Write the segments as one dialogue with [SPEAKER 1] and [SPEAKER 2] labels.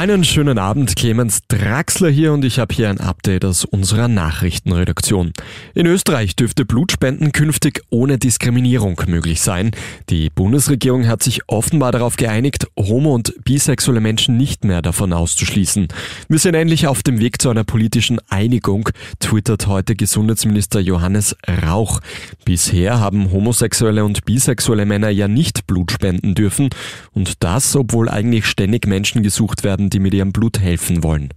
[SPEAKER 1] Einen schönen Abend, Clemens Draxler hier und ich habe hier ein Update aus unserer Nachrichtenredaktion. In Österreich dürfte Blutspenden künftig ohne Diskriminierung möglich sein. Die Bundesregierung hat sich offenbar darauf geeinigt, homo- und bisexuelle Menschen nicht mehr davon auszuschließen. Wir sind endlich auf dem Weg zu einer politischen Einigung, twittert heute Gesundheitsminister Johannes Rauch. Bisher haben homosexuelle und bisexuelle Männer ja nicht Blut spenden dürfen und das, obwohl eigentlich ständig Menschen gesucht werden, die mit ihrem Blut helfen wollen.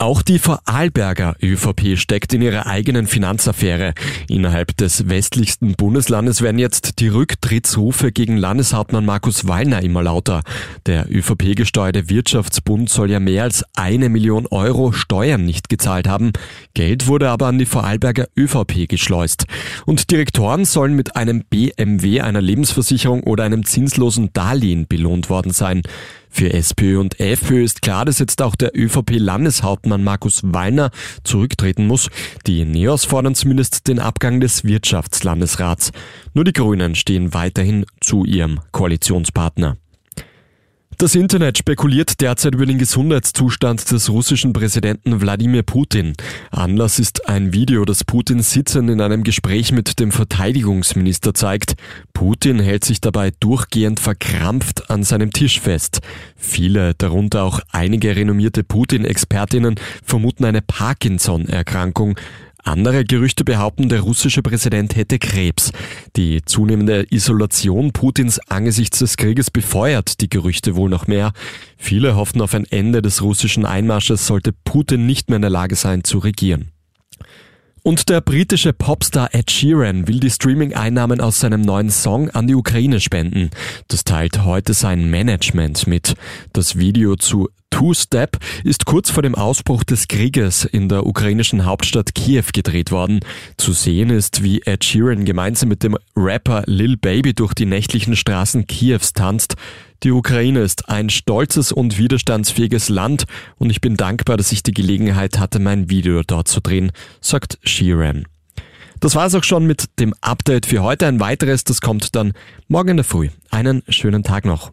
[SPEAKER 1] Auch die Vorarlberger ÖVP steckt in ihrer eigenen Finanzaffäre. Innerhalb des westlichsten Bundeslandes werden jetzt die Rücktrittsrufe gegen Landeshauptmann Markus Wallner immer lauter. Der ÖVP-gesteuerte Wirtschaftsbund soll ja mehr als eine Million Euro Steuern nicht gezahlt haben. Geld wurde aber an die Vorarlberger ÖVP geschleust. Und Direktoren sollen mit einem BMW, einer Lebensversicherung oder einem zinslosen Darlehen belohnt worden sein. Für SPÖ und FPÖ ist klar, dass jetzt auch der ÖVP-Landeshauptmann Markus Wallner zurücktreten muss. Die Neos fordern zumindest den Abgang des Wirtschaftslandesrats. Nur die Grünen stehen weiterhin zu ihrem Koalitionspartner. Das Internet spekuliert derzeit über den Gesundheitszustand des russischen Präsidenten Wladimir Putin. Anlass ist ein Video, das Putin sitzend in einem Gespräch mit dem Verteidigungsminister zeigt. Putin hält sich dabei durchgehend verkrampft an seinem Tisch fest. Viele, darunter auch einige renommierte Putin-Expertinnen, vermuten eine Parkinson-Erkrankung. Andere Gerüchte behaupten, der russische Präsident hätte Krebs. Die zunehmende Isolation Putins angesichts des Krieges befeuert die Gerüchte wohl noch mehr. Viele hoffen auf ein Ende des russischen Einmarsches, sollte Putin nicht mehr in der Lage sein zu regieren. Und der britische Popstar Ed Sheeran will die Streaming-Einnahmen aus seinem neuen Song an die Ukraine spenden. Das teilt heute sein Management mit. Das Video zu Two-Step ist kurz vor dem Ausbruch des Krieges in der ukrainischen Hauptstadt Kiew gedreht worden. Zu sehen ist, wie Ed Sheeran gemeinsam mit dem Rapper Lil Baby durch die nächtlichen Straßen Kiews tanzt. Die Ukraine ist ein stolzes und widerstandsfähiges Land und ich bin dankbar, dass ich die Gelegenheit hatte, mein Video dort zu drehen, sagt Sheeran. Das war's auch schon mit dem Update für heute. Ein weiteres, das kommt dann morgen in der Früh. Einen schönen Tag noch.